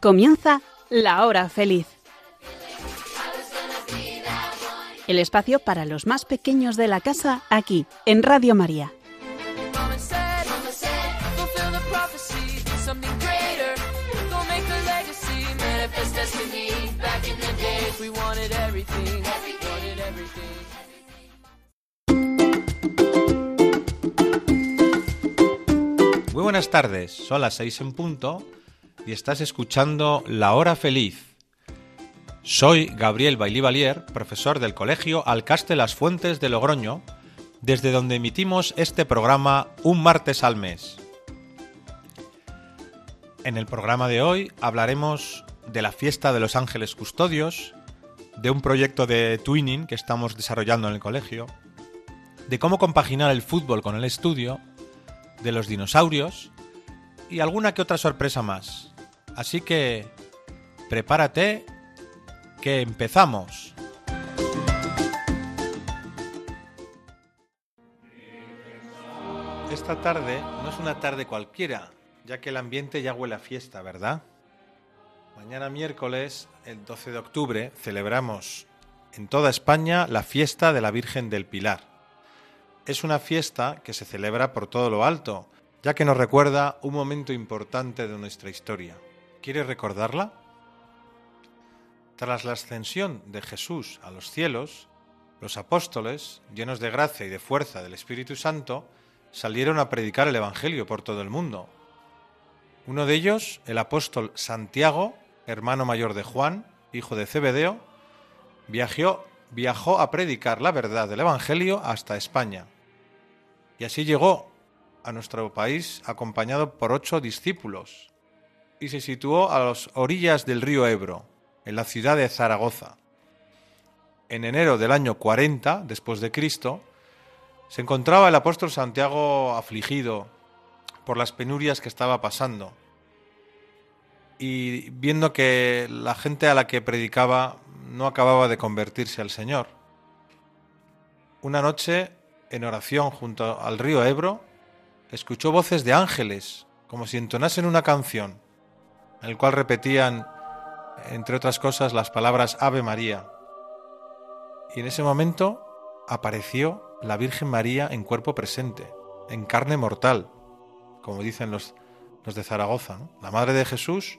Comienza La Hora Feliz. El espacio para los más pequeños de la casa aquí, en Radio María. Muy buenas tardes, son las seis en punto y estás escuchando La Hora Feliz. Soy Gabriel Bailivalier, profesor del Colegio Alcaste Las Fuentes de Logroño, desde donde emitimos este programa un martes al mes. En el programa de hoy hablaremos de la fiesta de los ángeles custodios, de un proyecto de twinning que estamos desarrollando en el colegio, de cómo compaginar el fútbol con el estudio, de los dinosaurios y alguna que otra sorpresa más. Así que prepárate que empezamos. Esta tarde no es una tarde cualquiera, ya que el ambiente ya huele a fiesta, ¿verdad? Mañana miércoles, el 12 de octubre, celebramos en toda España la fiesta de la Virgen del Pilar. Es una fiesta que se celebra por todo lo alto, ya que nos recuerda un momento importante de nuestra historia. ¿Quieres recordarla? Tras la ascensión de Jesús a los cielos, los apóstoles, llenos de gracia y de fuerza del Espíritu Santo, salieron a predicar el Evangelio por todo el mundo. Uno de ellos, el apóstol Santiago, hermano mayor de Juan, hijo de Zebedeo, viajó, viajó a predicar la verdad del Evangelio hasta España. Y así llegó a nuestro país acompañado por ocho discípulos y se situó a las orillas del río Ebro, en la ciudad de Zaragoza. En enero del año 40 después de Cristo, se encontraba el apóstol Santiago afligido por las penurias que estaba pasando y viendo que la gente a la que predicaba no acababa de convertirse al Señor. Una noche, en oración junto al río Ebro, escuchó voces de ángeles, como si entonasen una canción, en el cual repetían, entre otras cosas, las palabras Ave María. Y en ese momento apareció la Virgen María en cuerpo presente, en carne mortal, como dicen los, los de Zaragoza, la Madre de Jesús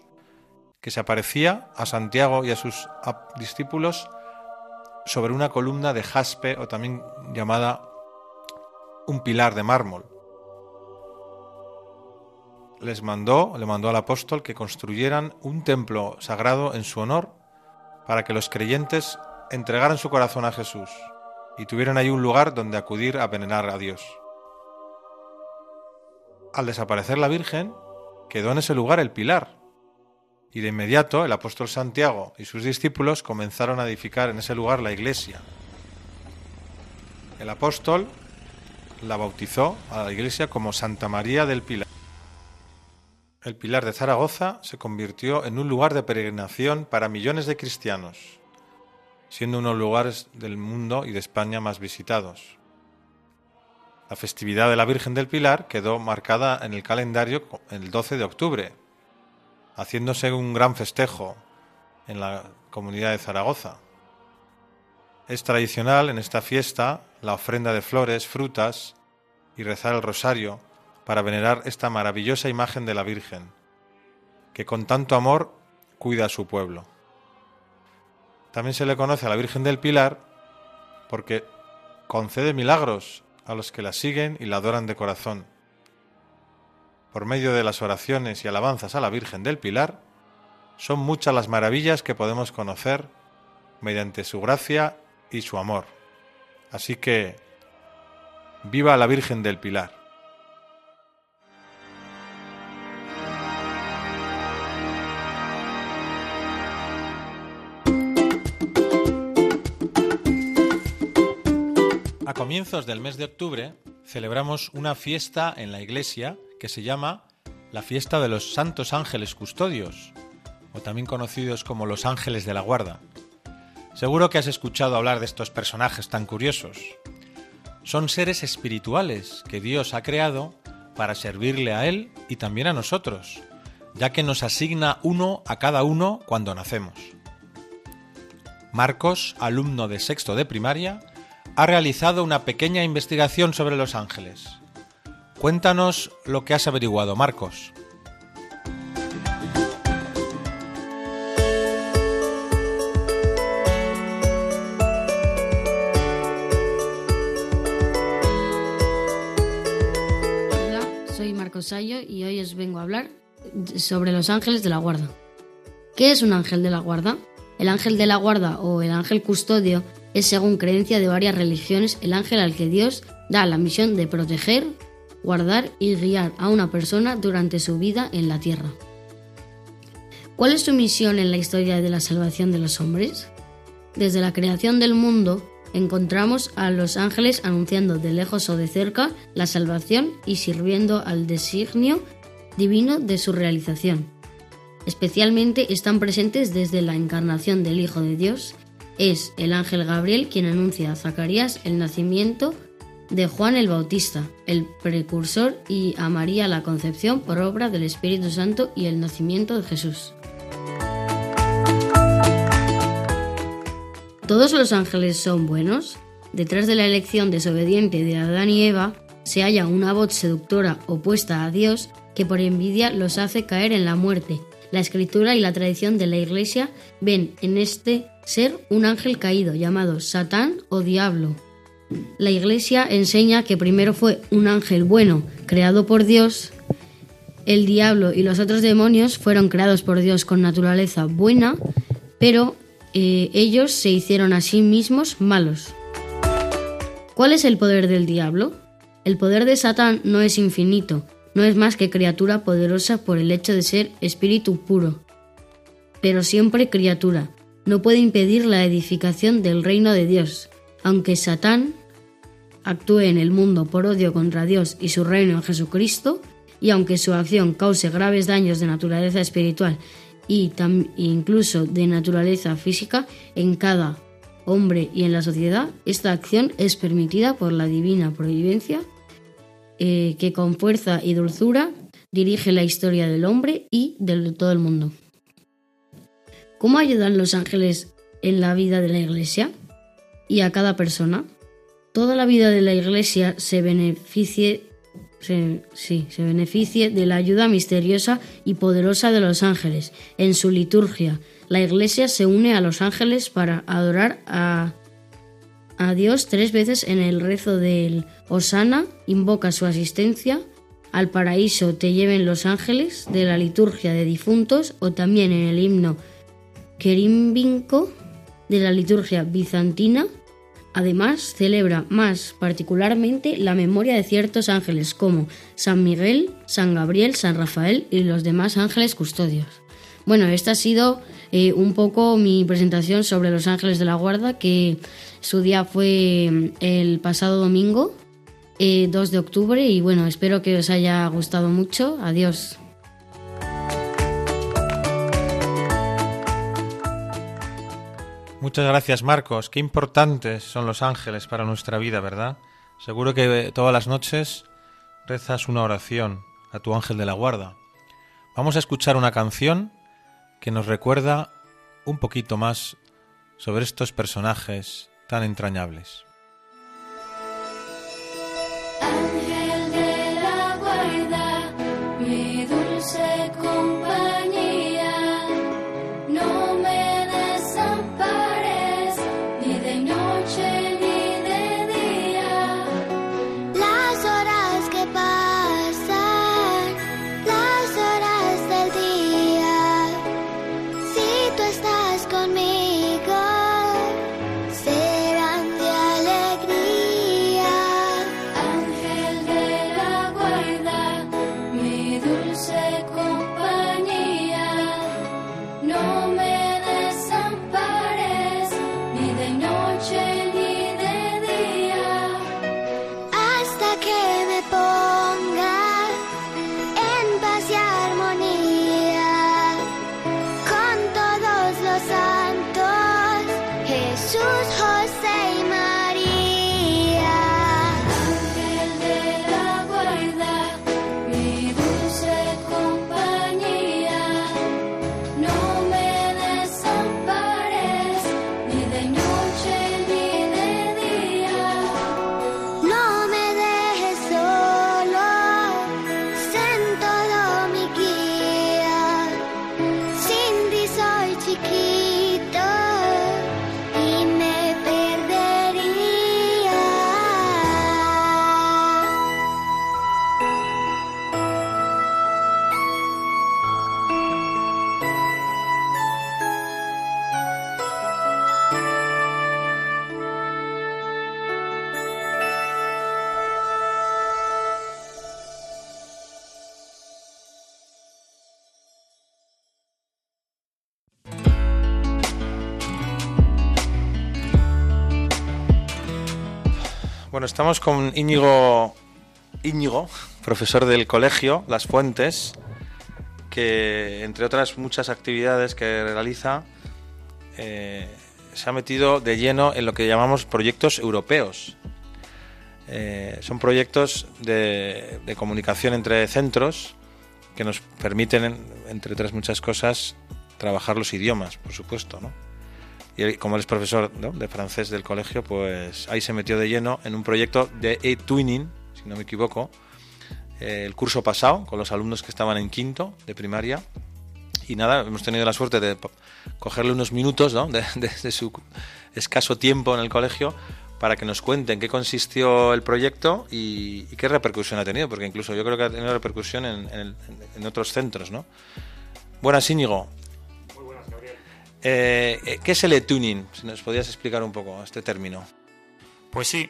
que se aparecía a Santiago y a sus discípulos sobre una columna de jaspe o también llamada un pilar de mármol. Les mandó, le mandó al apóstol que construyeran un templo sagrado en su honor para que los creyentes entregaran su corazón a Jesús y tuvieran ahí un lugar donde acudir a venerar a Dios. Al desaparecer la Virgen, quedó en ese lugar el pilar, y de inmediato el apóstol Santiago y sus discípulos comenzaron a edificar en ese lugar la iglesia. El apóstol la bautizó a la iglesia como Santa María del Pilar. El Pilar de Zaragoza se convirtió en un lugar de peregrinación para millones de cristianos, siendo uno de los lugares del mundo y de España más visitados. La festividad de la Virgen del Pilar quedó marcada en el calendario el 12 de octubre, haciéndose un gran festejo en la comunidad de Zaragoza. Es tradicional en esta fiesta la ofrenda de flores, frutas y rezar el rosario para venerar esta maravillosa imagen de la Virgen, que con tanto amor cuida a su pueblo. También se le conoce a la Virgen del Pilar porque concede milagros a los que la siguen y la adoran de corazón por medio de las oraciones y alabanzas a la Virgen del Pilar, son muchas las maravillas que podemos conocer mediante su gracia y su amor. Así que, viva la Virgen del Pilar. A comienzos del mes de octubre celebramos una fiesta en la iglesia que se llama la fiesta de los Santos Ángeles Custodios, o también conocidos como los Ángeles de la Guarda. Seguro que has escuchado hablar de estos personajes tan curiosos. Son seres espirituales que Dios ha creado para servirle a Él y también a nosotros, ya que nos asigna uno a cada uno cuando nacemos. Marcos, alumno de sexto de primaria, ha realizado una pequeña investigación sobre los ángeles. Cuéntanos lo que has averiguado, Marcos. Hola, soy Marcos Sayo y hoy os vengo a hablar sobre los ángeles de la guarda. ¿Qué es un ángel de la guarda? El ángel de la guarda o el ángel custodio es, según creencia de varias religiones, el ángel al que Dios da la misión de proteger, guardar y guiar a una persona durante su vida en la tierra. ¿Cuál es su misión en la historia de la salvación de los hombres? Desde la creación del mundo, encontramos a los ángeles anunciando de lejos o de cerca la salvación y sirviendo al designio divino de su realización. Especialmente están presentes desde la encarnación del Hijo de Dios. Es el ángel Gabriel quien anuncia a Zacarías el nacimiento de Juan el Bautista, el precursor, y a María la concepción por obra del Espíritu Santo y el nacimiento de Jesús. ¿Todos los ángeles son buenos? Detrás de la elección desobediente de Adán y Eva se halla una voz seductora opuesta a Dios que por envidia los hace caer en la muerte. La escritura y la tradición de la Iglesia ven en este ser un ángel caído llamado Satán o Diablo. La Iglesia enseña que primero fue un ángel bueno, creado por Dios. El diablo y los otros demonios fueron creados por Dios con naturaleza buena, pero eh, ellos se hicieron a sí mismos malos. ¿Cuál es el poder del diablo? El poder de Satán no es infinito, no es más que criatura poderosa por el hecho de ser espíritu puro, pero siempre criatura. No puede impedir la edificación del reino de Dios. Aunque Satán actúe en el mundo por odio contra Dios y su reino en Jesucristo, y aunque su acción cause graves daños de naturaleza espiritual y incluso de naturaleza física en cada hombre y en la sociedad, esta acción es permitida por la divina providencia eh, que con fuerza y dulzura dirige la historia del hombre y de todo el mundo. ¿Cómo ayudan los ángeles en la vida de la Iglesia y a cada persona? Toda la vida de la Iglesia se beneficie, sí, se beneficie de la ayuda misteriosa y poderosa de los ángeles. En su liturgia, la Iglesia se une a los ángeles para adorar a, a Dios tres veces en el rezo del Osana, invoca su asistencia, al paraíso te lleven los ángeles de la liturgia de difuntos o también en el himno querimbinco de la liturgia bizantina. Además, celebra más particularmente la memoria de ciertos ángeles como San Miguel, San Gabriel, San Rafael y los demás ángeles custodios. Bueno, esta ha sido eh, un poco mi presentación sobre los ángeles de la guarda, que su día fue mm, el pasado domingo, 2 eh, de octubre, y bueno, espero que os haya gustado mucho. Adiós. Muchas gracias Marcos. Qué importantes son los ángeles para nuestra vida, ¿verdad? Seguro que todas las noches rezas una oración a tu ángel de la guarda. Vamos a escuchar una canción que nos recuerda un poquito más sobre estos personajes tan entrañables. Bueno, estamos con Íñigo, Íñigo, profesor del colegio Las Fuentes, que entre otras muchas actividades que realiza, eh, se ha metido de lleno en lo que llamamos proyectos europeos. Eh, son proyectos de, de, comunicación entre centros que nos permiten, entre otras muchas cosas, trabajar los idiomas, por supuesto, ¿no? Y como él es profesor de francés del colegio, pues ahí se metió de lleno en un proyecto de e-twinning, si no me equivoco, eh, el curso pasado con los alumnos que estaban en quinto de primaria. Y nada, hemos tenido la suerte de cogerle unos minutos ¿no? de, su escaso tiempo en el colegio para que nos cuenten qué consistió el proyecto y, qué repercusión ha tenido, porque incluso yo creo que ha tenido repercusión en, en, en otros centros. ¿no? Buenas, Íñigo. Eh, eh, ¿Qué es el e-tuning? Si nos podías explicar un poco este término. Pues sí,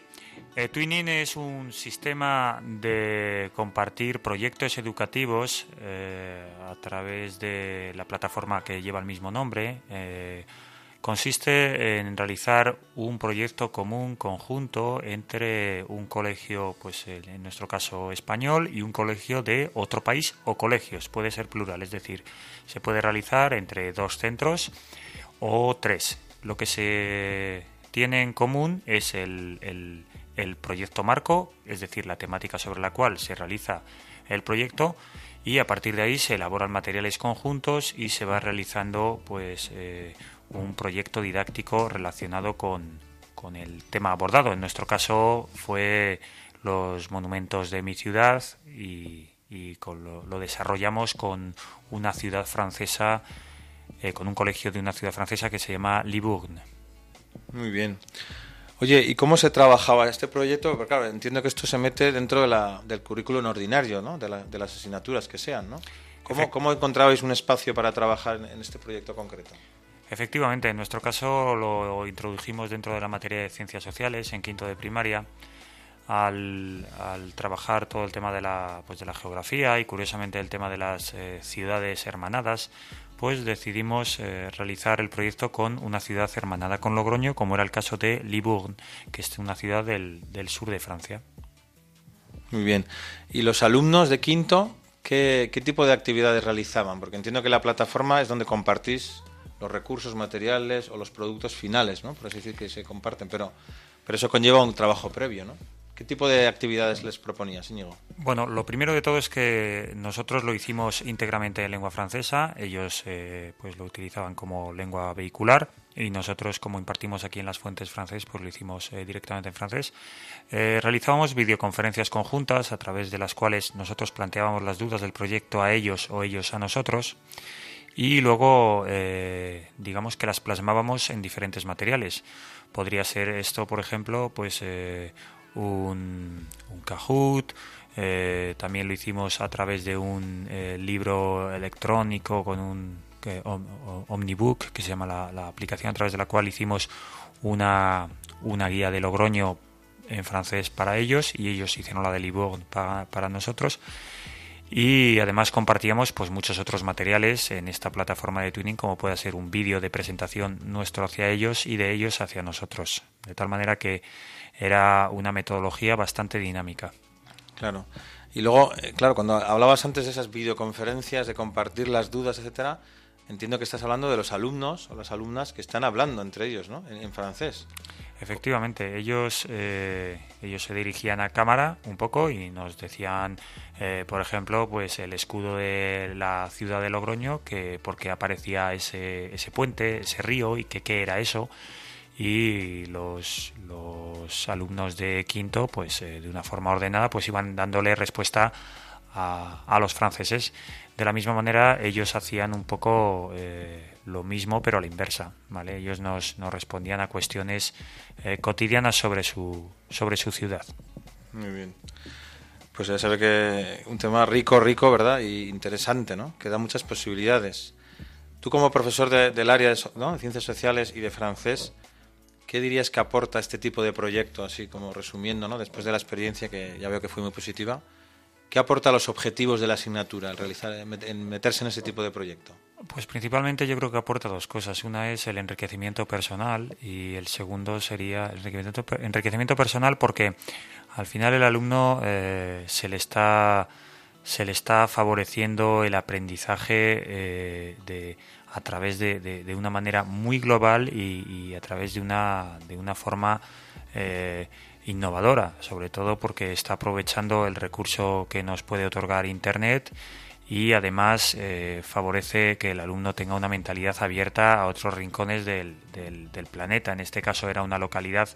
e-twinning es un sistema de compartir proyectos educativos eh, a través de la plataforma que lleva el mismo nombre. consiste en realizar un proyecto común, conjunto, entre un colegio, pues en nuestro caso español, y un colegio de otro país o colegios. Puede ser plural, es decir, se puede realizar entre dos centros o tres. Lo que se tiene en común es el, el, proyecto marco, es decir, la temática sobre la cual se realiza el proyecto y a partir de ahí se elaboran materiales conjuntos y se va realizando pues eh, un proyecto didáctico relacionado con, con, el tema abordado. En nuestro caso fue los monumentos de mi ciudad y, y lo, lo, desarrollamos con una ciudad francesa eh, con un colegio de una ciudad francesa que se llama Libourne. Muy bien. Oye, ¿y cómo se trabajaba este proyecto? Porque claro, entiendo que esto se mete dentro de la, del currículum ordinario, ¿no? De, de, las asignaturas que sean, ¿no? ¿Cómo, ¿Cómo encontrabais un espacio para trabajar en este proyecto concreto? Efectivamente, en nuestro caso lo introdujimos dentro de la materia de ciencias sociales en quinto de primaria. Al, al trabajar todo el tema de la, pues de la geografía y curiosamente el tema de las eh, ciudades hermanadas, pues decidimos eh, realizar el proyecto con una ciudad hermanada con Logroño, como era el caso de Libourne, que es una ciudad del, sur de Francia. Muy bien. ¿Y los alumnos de quinto qué, qué tipo de actividades realizaban? Porque entiendo que la plataforma es donde compartís los recursos materiales o los productos finales, ¿no? Por así decir que se comparten, pero, pero eso conlleva un trabajo previo, ¿no? ¿Qué tipo de actividades les proponías, Íñigo? Bueno, lo primero de todo es que nosotros lo hicimos íntegramente en lengua francesa, ellos eh, pues lo utilizaban como lengua vehicular y nosotros como impartimos aquí en las fuentes francés pues lo hicimos eh, directamente en francés. Eh, realizábamos videoconferencias conjuntas a través de las cuales nosotros planteábamos las dudas del proyecto a ellos o ellos a nosotros y luego digamos que las plasmábamos en diferentes materiales. Podría ser esto, por ejemplo, pues un, un Kahoot, eh, también lo hicimos a través de un eh, libro electrónico con un Omnibook, que se llama la, aplicación a través de la cual hicimos una, una guía de Logroño en francés para ellos y ellos hicieron la de Libourne para, para nosotros. Y además compartíamos pues muchos otros materiales en esta plataforma de tuning como puede ser un vídeo de presentación nuestro hacia ellos y de ellos hacia nosotros. De tal manera que era una metodología bastante dinámica. Claro. Y luego, eh, claro, cuando hablabas antes de esas videoconferencias, de compartir las dudas, etcétera, entiendo que estás hablando de los alumnos o las alumnas que están hablando entre ellos, ¿no? En, francés. Efectivamente, ellos, eh, ellos se dirigían a cámara un poco y nos decían, eh, por ejemplo, pues el escudo de la ciudad de Logroño, que porque aparecía ese, ese puente, ese río y que qué era eso y los, los alumnos de quinto, pues eh, de una forma ordenada, pues iban dándole respuesta a, a, los franceses. De la misma manera, ellos hacían un poco eh, lo mismo, pero a la inversa. ¿vale? Ellos nos, nos respondían a cuestiones eh, cotidianas sobre su, sobre su ciudad. Muy bien. Pues ya sabe que un tema rico, rico, ¿verdad? Y interesante, ¿no? Que da muchas posibilidades. Tú como profesor del área de, de ciencias sociales y de francés, ¿Qué dirías que aporta este tipo de proyecto, así como resumiendo, ¿no? después de la experiencia que ya veo que fue muy positiva? ¿Qué aporta a los objetivos de la asignatura al realizar, en meterse en ese tipo de proyecto? Pues principalmente yo creo que aporta dos cosas. Una es el enriquecimiento personal y el segundo sería el enriquecimiento, personal porque al final el alumno eh, se le está se le está favoreciendo el aprendizaje eh, de, a través de, de, una manera muy global y, a través de una, de una forma eh, innovadora, sobre todo porque está aprovechando el recurso que nos puede otorgar Internet y además eh, favorece que el alumno tenga una mentalidad abierta a otros rincones del, del, planeta. En este caso era una localidad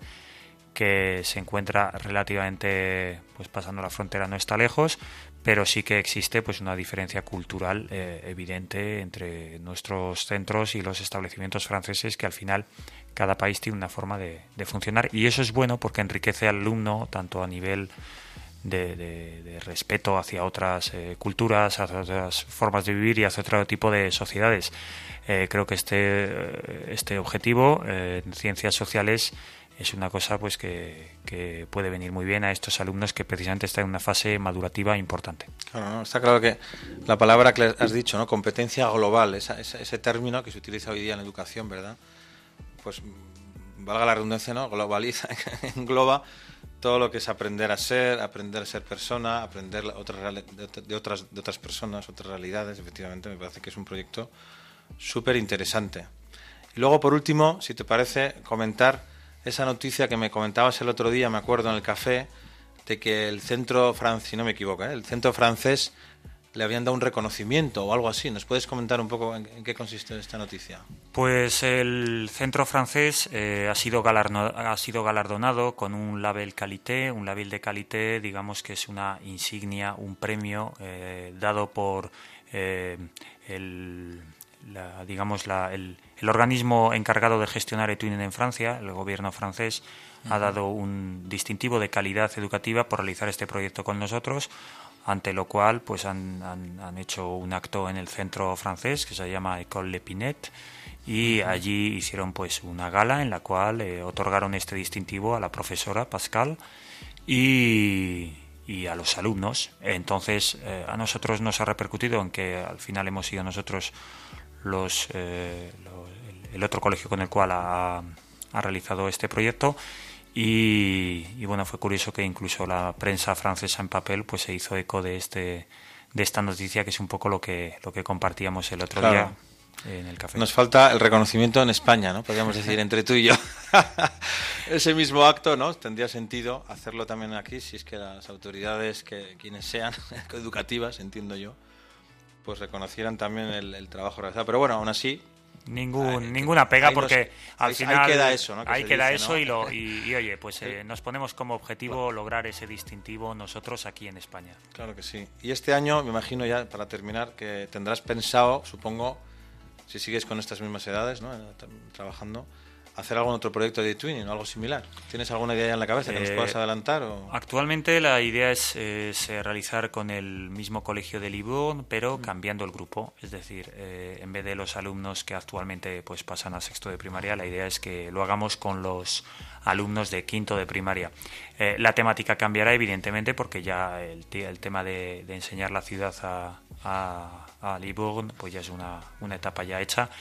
que se encuentra relativamente, pues pasando la frontera no está lejos, pero sí que existe pues una diferencia cultural eh, evidente entre nuestros centros y los establecimientos franceses que al final cada país tiene una forma de, funcionar y eso es bueno porque enriquece al alumno tanto a nivel de, respeto hacia otras eh, culturas, hacia otras formas de vivir y hacia otro tipo de sociedades. Eh, creo que este, este objetivo en ciencias sociales es una cosa pues que, puede venir muy bien a estos alumnos que precisamente están en una fase madurativa importante. Está claro que la palabra que has dicho, ¿no? competencia global, ese término que se utiliza hoy día en la educación, ¿verdad? Pues valga la redundancia, ¿no? globaliza, engloba todo lo que es aprender a ser, aprender a ser persona, aprender otras, de, otras, de otras personas, otras realidades, efectivamente, me parece que es un proyecto súper interesante. Y luego, por último, si te parece, comentar esa noticia que me comentabas el otro día, me acuerdo, en el café, de que el centro francés, si no me equivoco, ¿eh? el centro francés le habían dado un reconocimiento o algo así. ¿Nos puedes comentar un poco en, qué consiste esta noticia? Pues el centro francés eh, ha, sido ha sido galardonado con un label qualité, un label de qualité, digamos que es una insignia, un premio eh, dado por el, digamos el, organismo encargado de gestionar Etuinen en Francia, el gobierno francés, ha dado un distintivo de calidad educativa por realizar este proyecto con nosotros ante lo cual pues han, han, hecho un acto en el centro francés que se llama École Lepinette y allí hicieron pues una gala en la cual eh, otorgaron este distintivo a la profesora Pascal y, y a los alumnos. Entonces eh, a nosotros nos ha repercutido en que al final hemos sido nosotros los, eh, el, otro colegio con el cual ha, ha realizado este proyecto y, bueno, fue curioso que incluso la prensa francesa en papel pues se hizo eco de este de esta noticia que es un poco lo que lo que compartíamos el otro día en el café. Nos falta el reconocimiento en España, ¿no? Podríamos decir entre tú y yo. Ese mismo acto, ¿no? Tendría sentido hacerlo también aquí si es que las autoridades que quienes sean educativas, entiendo yo, pues reconocieran también el, el trabajo realizado. Pero bueno, aún así, Ningún, ninguna pega porque al final ahí queda eso, ¿no? ahí queda eso y, lo, y, oye, pues eh, nos ponemos como objetivo lograr ese distintivo nosotros aquí en España. Claro que sí. Y este año, me imagino ya para terminar, que tendrás pensado, supongo, si sigues con estas mismas edades, ¿no? trabajando, hacer algún otro proyecto de twinning o algo similar. ¿Tienes alguna idea en la cabeza que nos puedas eh, adelantar? O? Actualmente la idea es, eh, realizar con el mismo colegio de Libourne, pero mm. cambiando el grupo. Es decir, eh, en vez de los alumnos que actualmente pues pasan a sexto de primaria, la idea es que lo hagamos con los alumnos de quinto de primaria. la temática cambiará evidentemente porque ya el, el tema de, enseñar la ciudad a, a, a Libourne pues ya es una, una etapa ya hecha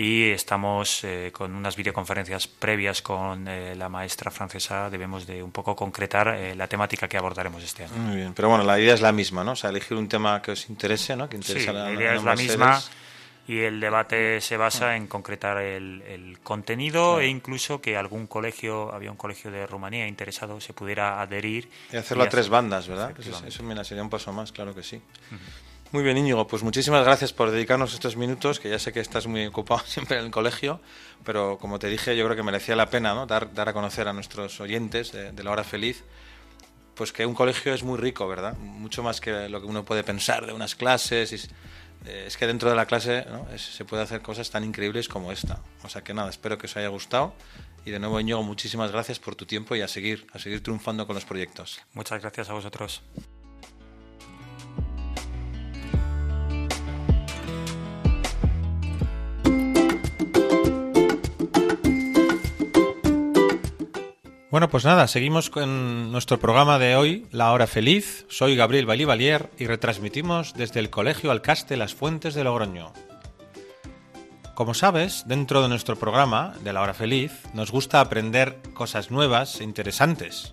y estamos eh, con unas videoconferencias previas con eh, la maestra francesa. Debemos de un poco concretar eh, la temática que abordaremos este año. Muy bien, pero bueno, la idea es la misma, ¿no? O sea, elegir un tema que os interese, ¿no? Que interesa la, idea es la misma y el debate se basa en concretar el, contenido e incluso que algún colegio, había un colegio de Rumanía interesado, se pudiera adherir. Y hacerlo a tres bandas, ¿verdad? Eso, eso, sería un paso más, claro que sí. Muy bien, Íñigo, pues muchísimas gracias por dedicarnos estos minutos, que ya sé que estás muy ocupado siempre en el colegio, pero como te dije, yo creo que merecía la pena ¿no? dar, dar a conocer a nuestros oyentes de, la hora feliz, pues que un colegio es muy rico, ¿verdad? Mucho más que lo que uno puede pensar de unas clases. Y, eh, es que dentro de la clase se puede hacer cosas tan increíbles como esta. O sea que nada, espero que os haya gustado. Y de nuevo, Íñigo, muchísimas gracias por tu tiempo y a seguir, a seguir triunfando con los proyectos. Muchas gracias a vosotros. Bueno, pues nada, seguimos con nuestro programa de hoy, La Hora Feliz. Soy Gabriel Balivalier y retransmitimos desde el Colegio Alcaste Las Fuentes de Logroño. Como sabes, dentro de nuestro programa de la hora feliz, nos gusta aprender cosas nuevas e interesantes,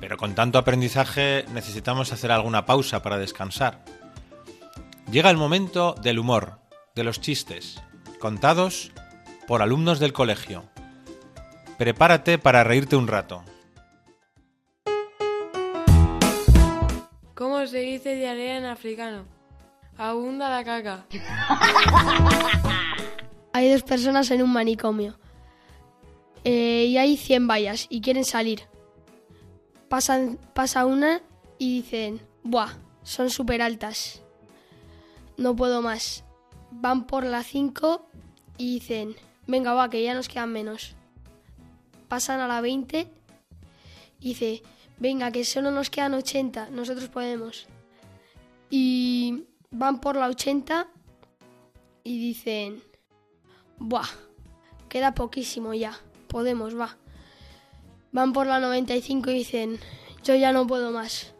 pero con tanto aprendizaje necesitamos hacer alguna pausa para descansar. Llega el momento del humor, de los chistes, contados por alumnos del colegio. Prepárate para reírte un rato. ¿Cómo se dice diarrea en africano? Abunda la caca. Hay dos personas en un manicomio eh, y hay 100 vallas y quieren salir. Pasan, pasa una y dicen, ¡buah! Son súper altas. No puedo más. Van por la 5 y dicen, venga, va, que ya nos quedan menos. Pasan a la 20 y dice, venga, que solo nos quedan 80, nosotros podemos. Y van por la 80 y dicen, buah, queda poquísimo ya, podemos, va. Van por la 95 y dicen, yo ya no puedo más.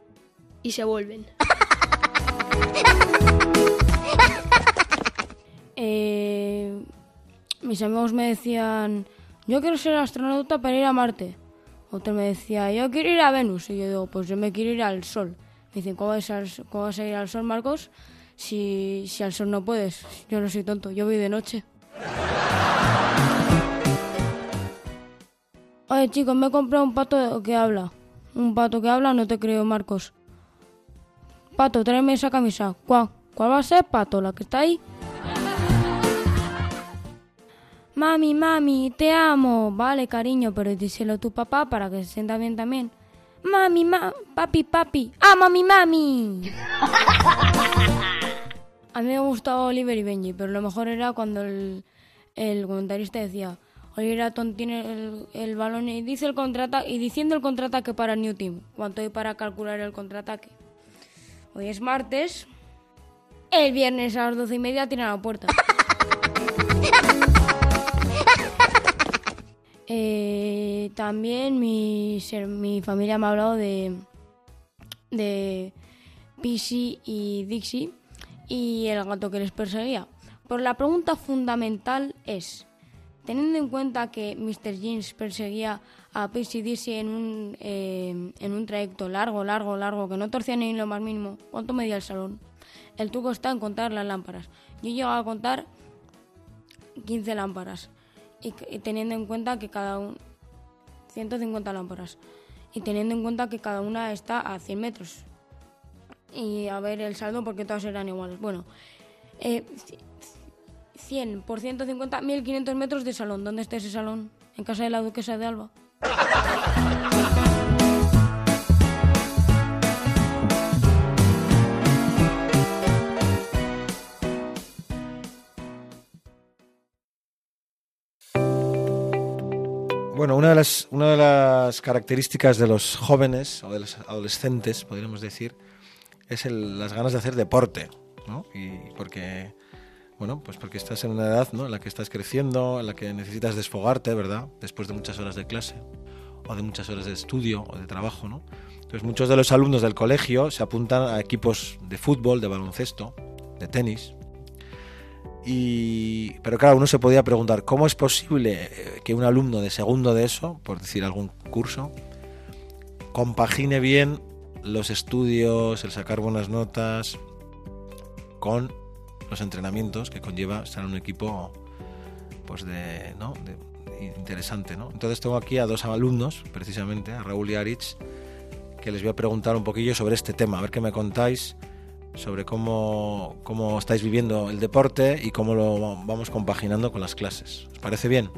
Y se vuelven. Eh, mis amigos me decían, yo quiero ser astronauta para ir a Marte. Otro me decía, yo quiero ir a Venus. Y yo digo, pues yo me quiero ir al Sol. Me dicen, ¿cómo vas a, ir al Sol, Marcos? Si, si al Sol no puedes. Yo no soy tonto, yo voy de noche. Oye, chicos, me he comprado un pato que habla. Un pato que habla, no te creo, Marcos. Pato, tráeme esa camisa. ¿Cuál, ¿Cuál va a ser, pato? ¿La que está ahí? Mami, mami, te amo. Vale, cariño, pero díselo a tu papá para que se sienta bien también. Mami, ma, papi, papi, amo a mi mami. A mí me gustaba Oliver y Benji, pero lo mejor era cuando el, el comentarista decía, Oliver Atom tiene el, el, balón y dice el contraataque y diciendo el contraataque para New Team. ¿Cuánto hay para calcular el contraataque? Hoy es martes. El viernes a las doce y media tiene la puerta. También mi, mi familia me ha hablado de, de y Dixie y el gato que les perseguía. Pero la pregunta fundamental es, teniendo en cuenta que Mr. Jeans perseguía a Pisi y Dixie en un, eh, en un trayecto largo, largo, largo, que no torcía ni lo más mínimo, ¿cuánto medía el salón? El truco está en contar las lámparas. Yo llego a contar 15 lámparas y, teniendo en cuenta que cada uno 150 lámparas. Y teniendo en cuenta que cada una está a 100 metros. Y a ver el saldo porque todas eran iguales. Bueno eh, 100 por 150 1500 metros de salón. ¿dónde está ese salón? en casa de la duquesa de Alba Bueno, una de, las, características de los jóvenes o de los adolescentes, podríamos decir, es las ganas de hacer deporte, ¿no? Y porque, bueno, pues porque estás en una edad, ¿no? En la que estás creciendo, en la que necesitas desfogarte, ¿verdad? Después de muchas horas de clase o de muchas horas de estudio o de trabajo, ¿no? Entonces muchos de los alumnos del colegio se apuntan a equipos de fútbol, de baloncesto, de tenis, y, pero claro, uno se podía preguntar, ¿cómo es posible que un alumno de segundo de eso, por decir algún curso, compagine bien los estudios, el sacar buenas notas, con los entrenamientos que conlleva estar en un equipo pues de, ¿no? de, interesante. ¿no? Entonces tengo aquí a dos alumnos, precisamente, a Raúl y Aritz, que les voy a preguntar un poquillo sobre este tema, a ver qué me contáis sobre cómo, cómo estáis viviendo el deporte y cómo lo vamos compaginando con las clases. ¿Os parece bien?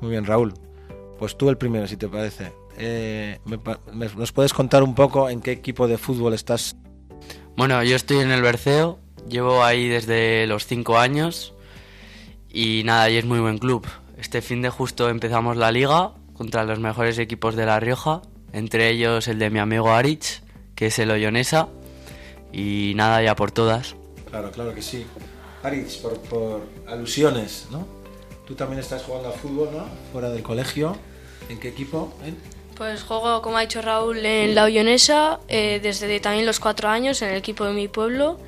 Muy bien, Raúl. Pues tú el primero, si te parece. Eh, ¿Nos puedes contar un poco en qué equipo de fútbol estás? Bueno, yo estoy en el Berceo, llevo ahí desde los 5 años y nada, y es muy buen club. Este fin de justo empezamos la liga contra los mejores equipos de La Rioja, entre ellos el de mi amigo Aritz, que es el Ollonesa, y nada, ya por todas. Claro, claro que sí. Aritz, por, por, alusiones, ¿no? Tú también estás jugando al fútbol, ¿no? Fuera del colegio. ¿En qué equipo? ¿Eh? Pues juego, como ha dicho Raúl, en la Ollonesa, eh, desde también los cuatro años, en el equipo de mi pueblo,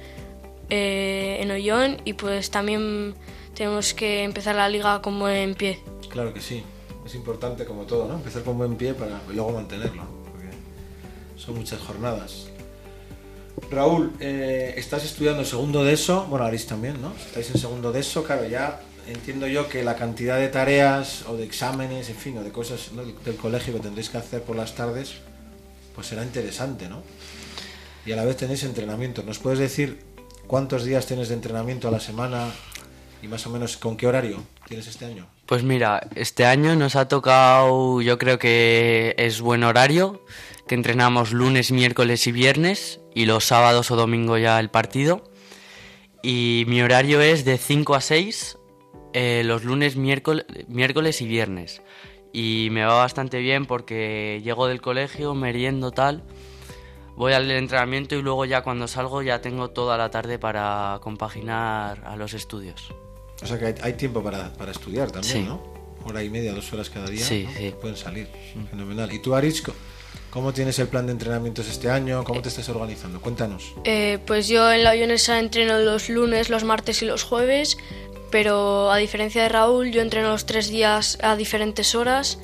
eh, en Ollón, y pues también tenemos que empezar la liga con buen pie. Claro que sí, es importante como todo, ¿no? Empezar con buen pie para luego mantenerlo, porque son muchas jornadas. Raúl, eh, estás estudiando segundo de eso, bueno, Aris también, ¿no? Estáis en segundo de eso, claro, ya entiendo yo que la cantidad de tareas o de exámenes, en fin, o de cosas del colegio que tendréis que hacer por las tardes, pues será interesante, ¿no? Y a la vez tenéis entrenamiento. ¿Nos puedes decir cuántos días tienes de entrenamiento a la semana y más o menos con qué horario tienes este año? Pues mira, este año nos ha tocado, yo creo que es buen horario, que entrenamos lunes, miércoles y viernes y los sábados o domingo ya el partido. Y mi horario es de 5 a 6 eh, los lunes, miércoles, miércoles y viernes. Y me va bastante bien porque llego del colegio, meriendo tal, voy al entrenamiento y luego ya cuando salgo ya tengo toda la tarde para compaginar a los estudios. O sea que hay, tiempo para, estudiar también, ¿no? Hora y media, dos horas cada día. Sí, sí. Pueden salir. Fenomenal. ¿Y tú, Aritz, cómo tienes el plan de entrenamientos este año? ¿Cómo te estás organizando? Cuéntanos. Eh, pues yo en la Ionesa entreno los lunes, los martes y los jueves pero a diferencia de Raúl yo entreno los tres días a diferentes horas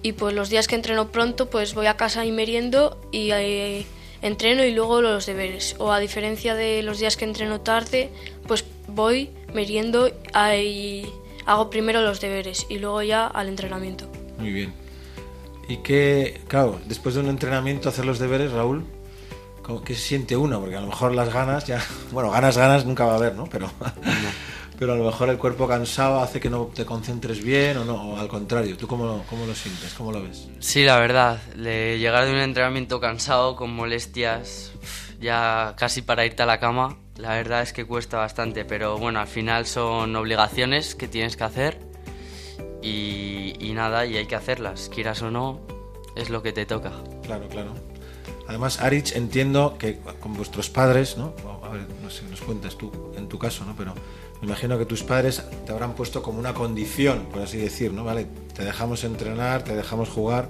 y pues los días que entreno pronto pues voy a casa y meriendo y eh, entreno y luego los deberes o a diferencia de los días que entreno tarde pues voy meriendo y hago primero los deberes y luego ya al entrenamiento. Muy bien. Y qué, claro, después de un entrenamiento hacer los deberes, Raúl, ¿qué se siente uno? Porque a lo mejor las ganas ya, bueno, ganas, ganas nunca va a haber, ¿no? Pero pero a lo mejor el cuerpo cansado hace que no te concentres bien o no, o al contrario. ¿Tú cómo, cómo lo sientes? ¿Cómo lo ves? Sí, la verdad, llegar de un entrenamiento cansado con molestias, ya casi para irte a la cama, la verdad es que cuesta bastante, pero bueno, al final son obligaciones que tienes que hacer y, y nada, y hay que hacerlas, quieras o no, es lo que te toca. Claro, claro. Además, Arich, entiendo que con vuestros padres, ¿no? A ver, no sé, nos cuentas tú, en tu caso, ¿no? Pero me imagino que tus padres te habrán puesto como una condición, por así decir, ¿no? Vale, te dejamos entrenar, te dejamos jugar,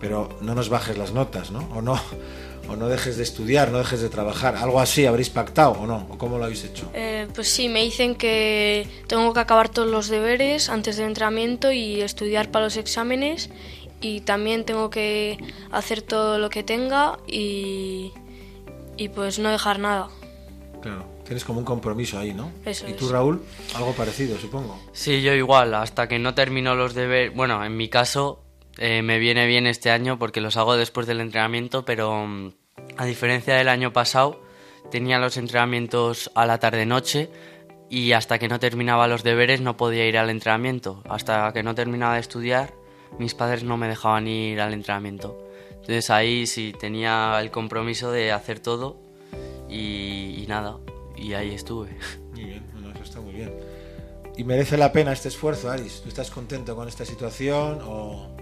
pero no nos bajes las notas, ¿no? O no, o no dejes de estudiar, no dejes de trabajar. ¿Algo así habréis pactado o no? ¿O cómo lo habéis hecho? Eh, pues sí, me dicen que tengo que acabar todos los deberes antes del entrenamiento y estudiar para los exámenes y también tengo que hacer todo lo que tenga y, y pues no dejar nada. Claro. Tienes como un compromiso ahí, ¿no? Eso ¿Y tú, Raúl? Algo parecido, supongo. Sí, yo igual, hasta que no termino los deberes. Bueno, en mi caso, eh, me viene bien este año porque los hago después del entrenamiento, pero mm, a diferencia del año pasado, tenía los entrenamientos a la tarde-noche y hasta que no terminaba los deberes no podía ir al entrenamiento. Hasta que no terminaba de estudiar, mis padres no me dejaban ir al entrenamiento. Entonces ahí sí tenía el compromiso de hacer todo y nada, y ahí estuve. Muy bien, bueno, eso está muy bien. ¿Y merece la pena este esfuerzo, Aris? ¿Tú estás contento con esta situación o,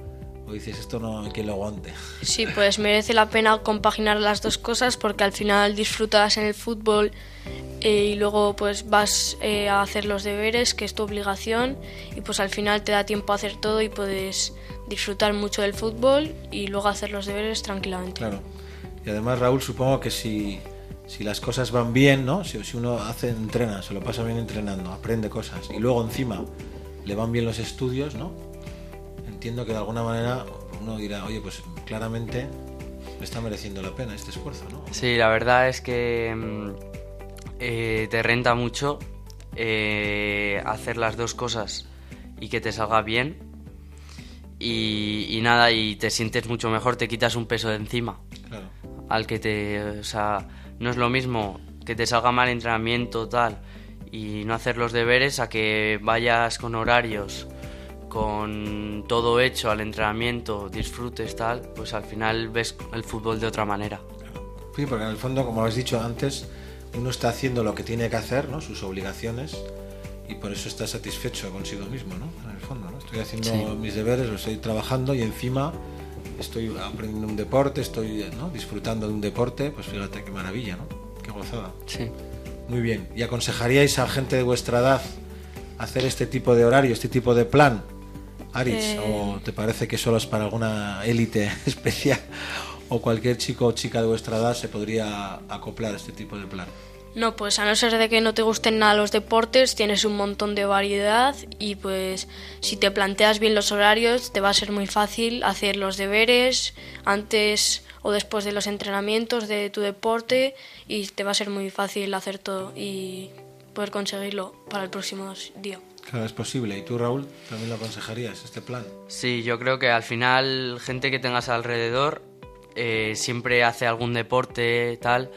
o dices esto no hay quien lo aguante? Sí, pues merece la pena compaginar las dos cosas porque al final disfrutas en el fútbol eh, y luego pues vas eh, a hacer los deberes, que es tu obligación, y pues al final te da tiempo a hacer todo y puedes disfrutar mucho del fútbol y luego hacer los deberes tranquilamente. Claro. Y además, Raúl, supongo que si si las cosas van bien, ¿no? Si, uno hace, entrena, se lo pasa bien entrenando, aprende cosas y luego encima le van bien los estudios, ¿no? Entiendo que de alguna manera uno dirá, oye, pues claramente me está mereciendo la pena este esfuerzo, ¿no? Sí, la verdad es que mm, eh, te renta mucho eh, hacer las dos cosas y que te salga bien y, y, nada, y te sientes mucho mejor, te quitas un peso de encima. Claro. Al que te, o sea, no es lo mismo que te salga mal entrenamiento tal y no hacer los deberes a que vayas con horarios, con todo hecho al entrenamiento, disfrutes tal, pues al final ves el fútbol de otra manera. Sí, porque en el fondo, como habéis dicho antes, uno está haciendo lo que tiene que hacer, ¿no? sus obligaciones, y por eso está satisfecho consigo mismo, ¿no? En el fondo, ¿no? Estoy haciendo mis deberes, lo estoy trabajando y encima estoy aprendiendo un deporte, estoy disfrutando de un deporte, pues fíjate qué maravilla, ¿no? Qué gozada. Sí. Muy bien. ¿Y aconsejaríais a gente de vuestra edad hacer este tipo de horario, este tipo de plan, Aris? Eh. ¿O te parece que solo es para alguna élite especial? ¿O cualquier chico o chica de vuestra edad se podría acoplar a este tipo de plan? No, pues a no ser de que no te gusten nada los deportes, tienes un montón de variedad y pues si te planteas bien los horarios te va a ser muy fácil hacer los deberes antes o después de los entrenamientos de tu deporte y te va a ser muy fácil hacer todo y poder conseguirlo para el próximo día. Claro, es posible. ¿Y tú, Raúl, también lo aconsejarías, este plan? Sí, yo creo que al final gente que tengas alrededor eh, siempre hace algún deporte, tal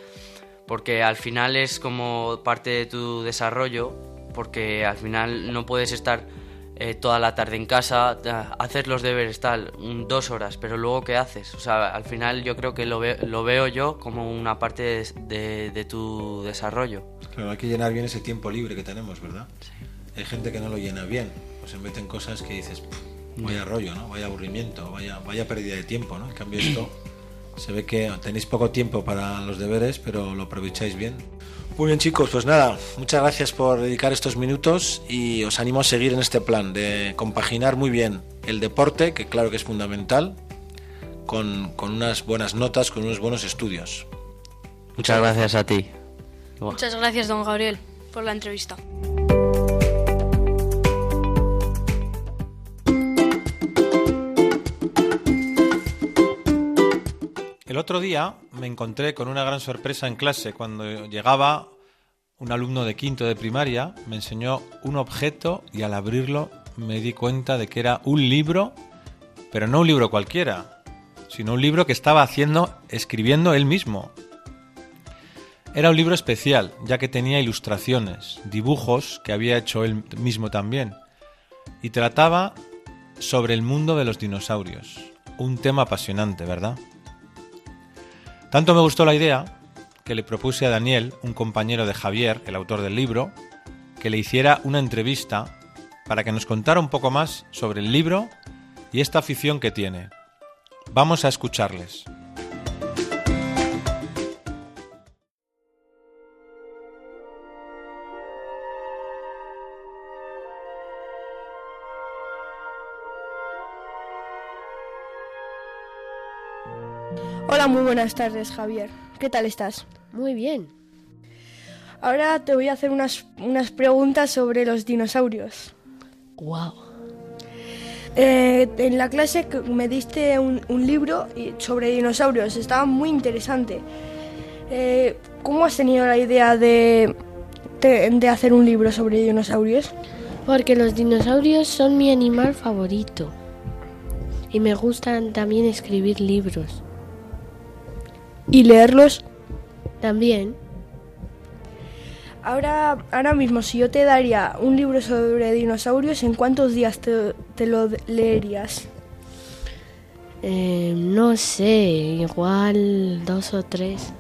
porque al final es como parte de tu desarrollo, porque al final no puedes estar eh, toda la tarde en casa, hacer los deberes tal, dos horas, pero luego ¿qué haces? O sea, al final yo creo que lo, lo veo yo como una parte de, tu desarrollo. Claro, hay que llenar bien ese tiempo libre que tenemos, ¿verdad? Sí. Hay gente que no lo llena bien, pues se meten cosas que dices, vaya rollo, ¿no? Vaya aburrimiento, vaya, vaya pérdida de tiempo, ¿no? En cambio esto se ve que tenéis poco tiempo para los deberes, pero lo aprovecháis bien. Muy bien chicos, pues nada, muchas gracias por dedicar estos minutos y os animo a seguir en este plan de compaginar muy bien el deporte, que claro que es fundamental, con, con unas buenas notas, con unos buenos estudios. Muchas gracias a ti. Muchas gracias, don Gabriel, por la entrevista. Otro día me encontré con una gran sorpresa en clase cuando llegaba un alumno de quinto de primaria, me enseñó un objeto y al abrirlo me di cuenta de que era un libro, pero no un libro cualquiera, sino un libro que estaba haciendo, escribiendo él mismo. Era un libro especial, ya que tenía ilustraciones, dibujos que había hecho él mismo también, y trataba sobre el mundo de los dinosaurios. Un tema apasionante, ¿verdad? Tanto me gustó la idea que le propuse a Daniel, un compañero de Javier, el autor del libro, que le hiciera una entrevista para que nos contara un poco más sobre el libro y esta afición que tiene. Vamos a escucharles. Hola, muy buenas tardes, Javier. ¿Qué tal estás? Muy bien. Ahora te voy a hacer unas, unas preguntas sobre los dinosaurios. Wow. Eh, en la clase me diste un, libro sobre dinosaurios, estaba muy interesante. Eh, ¿Cómo has tenido la idea de, de hacer un libro sobre dinosaurios? Porque los dinosaurios son mi animal favorito. Y me gustan también escribir libros. ¿Y leerlos? También. Ahora, ahora mismo, si yo te daría un libro sobre dinosaurios, ¿en cuántos días te, lo leerías? Eh, no sé, igual dos o tres.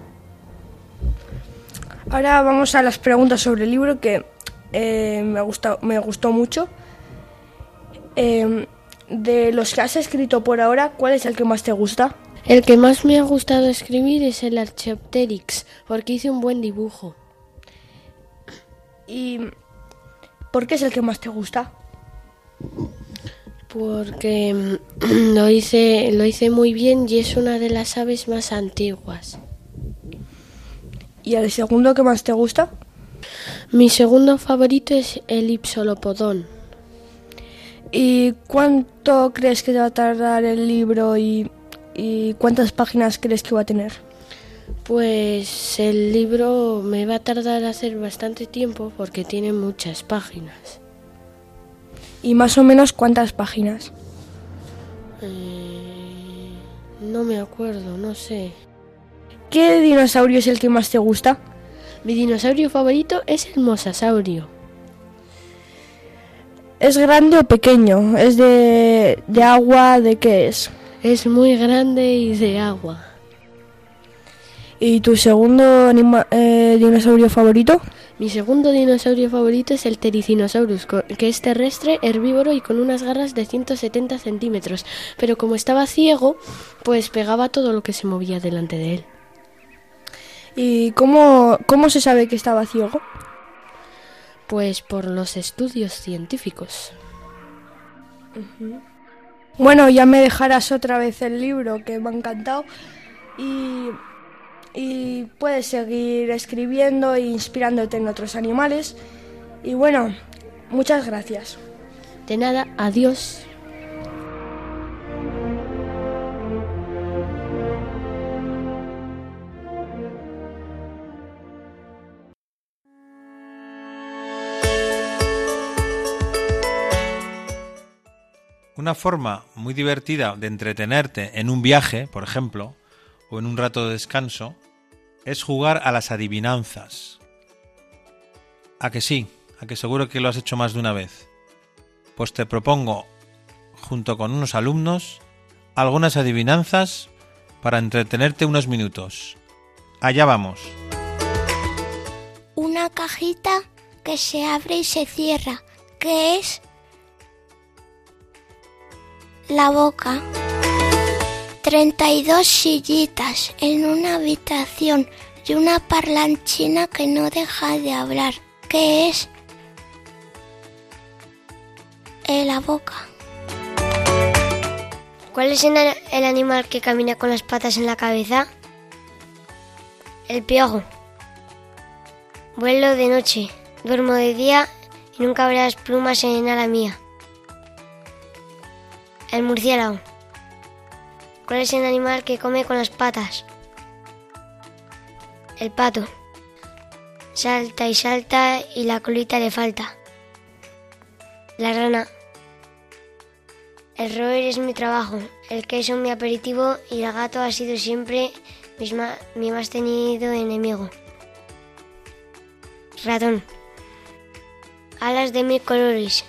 Ahora vamos a las preguntas sobre el libro que eh, me, gustó, me gustó mucho. Eh, de los que has escrito por ahora, ¿cuál es el que más te gusta? El que más me ha gustado escribir es el Archaeopteryx, porque hice un buen dibujo. ¿Y por qué es el que más te gusta? Porque mm, lo hice, lo hice muy bien y es una de las aves más antiguas. ¿Y el segundo que más te gusta? Mi segundo favorito es el Ipsolopodón. ¿Y cuánto crees que va a tardar el libro y ¿Y cuántas páginas crees que va a tener? Pues el libro me va a tardar a hacer bastante tiempo porque tiene muchas páginas. ¿Y más o menos cuántas páginas? Eh, no me acuerdo, no sé. ¿Qué dinosaurio es el que más te gusta? Mi dinosaurio favorito es el mosasaurio. ¿Es grande o pequeño? ¿Es de, de agua? ¿De qué es? Es muy grande y de agua. ¿Y tu segundo eh, dinosaurio favorito? Mi segundo dinosaurio favorito es el Tericinosaurus, que es terrestre, herbívoro y con unas garras de 170 centímetros. Pero como estaba ciego, pues pegaba todo lo que se movía delante de él. ¿Y cómo, cómo se sabe que estaba ciego? Pues por los estudios científicos. Bueno, ya me dejarás otra vez el libro, que me ha encantado. Y, y puedes seguir escribiendo e inspirándote en otros animales. Y bueno, muchas gracias. De nada, adiós. Una forma muy divertida de entretenerte en un viaje, por ejemplo, o en un rato de descanso, es jugar a las adivinanzas. ¿A que sí? ¿A que seguro que lo has hecho más de una vez? Pues te propongo, junto con unos alumnos, algunas adivinanzas para entretenerte unos minutos. Allá vamos. Una cajita que se abre y se cierra. ¿Qué es? La boca. 32 sillitas en una habitación y una parlanchina que no deja de hablar. ¿Qué es? En la boca. ¿Cuál es el animal que camina con las patas en la cabeza? El piojo. Vuelo de noche, duermo de día y nunca verás plumas en ala mía. El murciélago. ¿Cuál es el animal que come con las patas? El pato. Salta y salta y la colita le falta. La rana. El roer es mi trabajo, el queso mi aperitivo y el gato ha sido siempre mi más tenido enemigo. Ratón. Alas de mil colores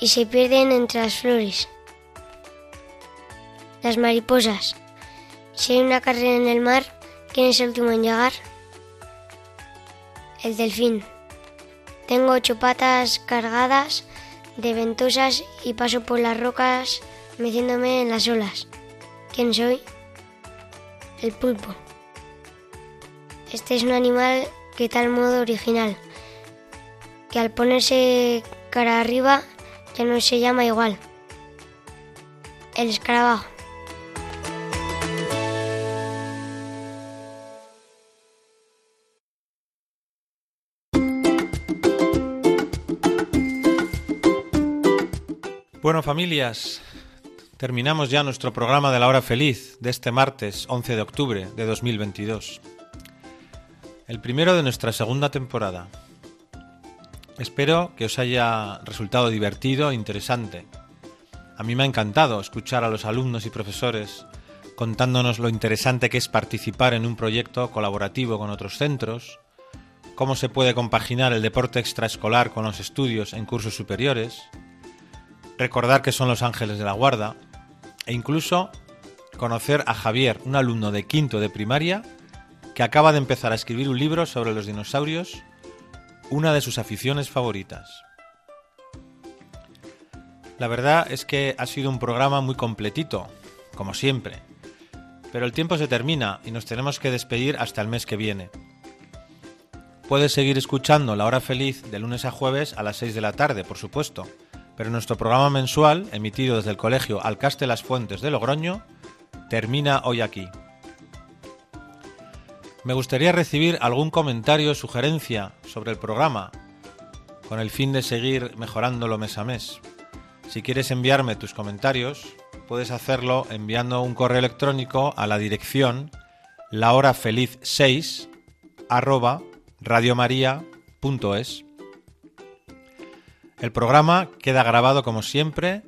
y se pierden entre las flores. Las mariposas. Si hay una carrera en el mar, ¿quién es el último en llegar? El delfín. Tengo ocho patas cargadas de ventosas y paso por las rocas metiéndome en las olas. ¿Quién soy? El pulpo. Este es un animal que tal modo original, que al ponerse cara arriba ya no se llama igual. El escarabajo. Bueno, familias, terminamos ya nuestro programa de la hora feliz de este martes 11 de octubre de 2022. El primero de nuestra segunda temporada. Espero que os haya resultado divertido e interesante. A mí me ha encantado escuchar a los alumnos y profesores contándonos lo interesante que es participar en un proyecto colaborativo con otros centros, cómo se puede compaginar el deporte extraescolar con los estudios en cursos superiores, recordar que son los ángeles de la guarda e incluso conocer a Javier, un alumno de quinto de primaria que acaba de empezar a escribir un libro sobre los dinosaurios, una de sus aficiones favoritas. La verdad es que ha sido un programa muy completito, como siempre, pero el tiempo se termina y nos tenemos que despedir hasta el mes que viene. Puedes seguir escuchando La Hora Feliz de lunes a jueves a las 6 de la tarde, por supuesto, pero nuestro programa mensual, emitido desde el Colegio Alcaste Las Fuentes de Logroño, termina hoy aquí. Me gustaría recibir algún comentario o sugerencia sobre el programa, con el fin de seguir mejorándolo mes a mes. Si quieres enviarme tus comentarios, puedes hacerlo enviando un correo electrónico a la dirección lahorafeliz6 arroba radiomaria.es. El programa queda grabado como siempre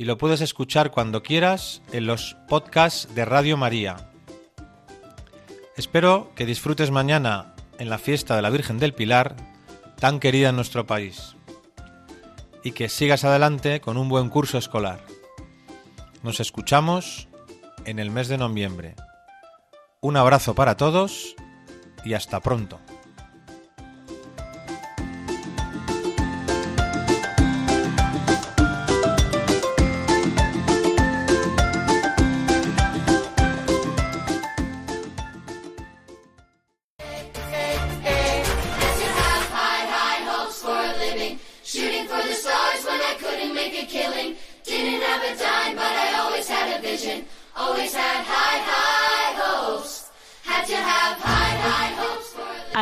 y lo puedes escuchar cuando quieras en los podcasts de Radio María. Espero que disfrutes mañana en la fiesta de la Virgen del Pilar, tan querida en nuestro país, y que sigas adelante con un buen curso escolar. Nos escuchamos en el mes de noviembre. Un abrazo para todos y hasta pronto.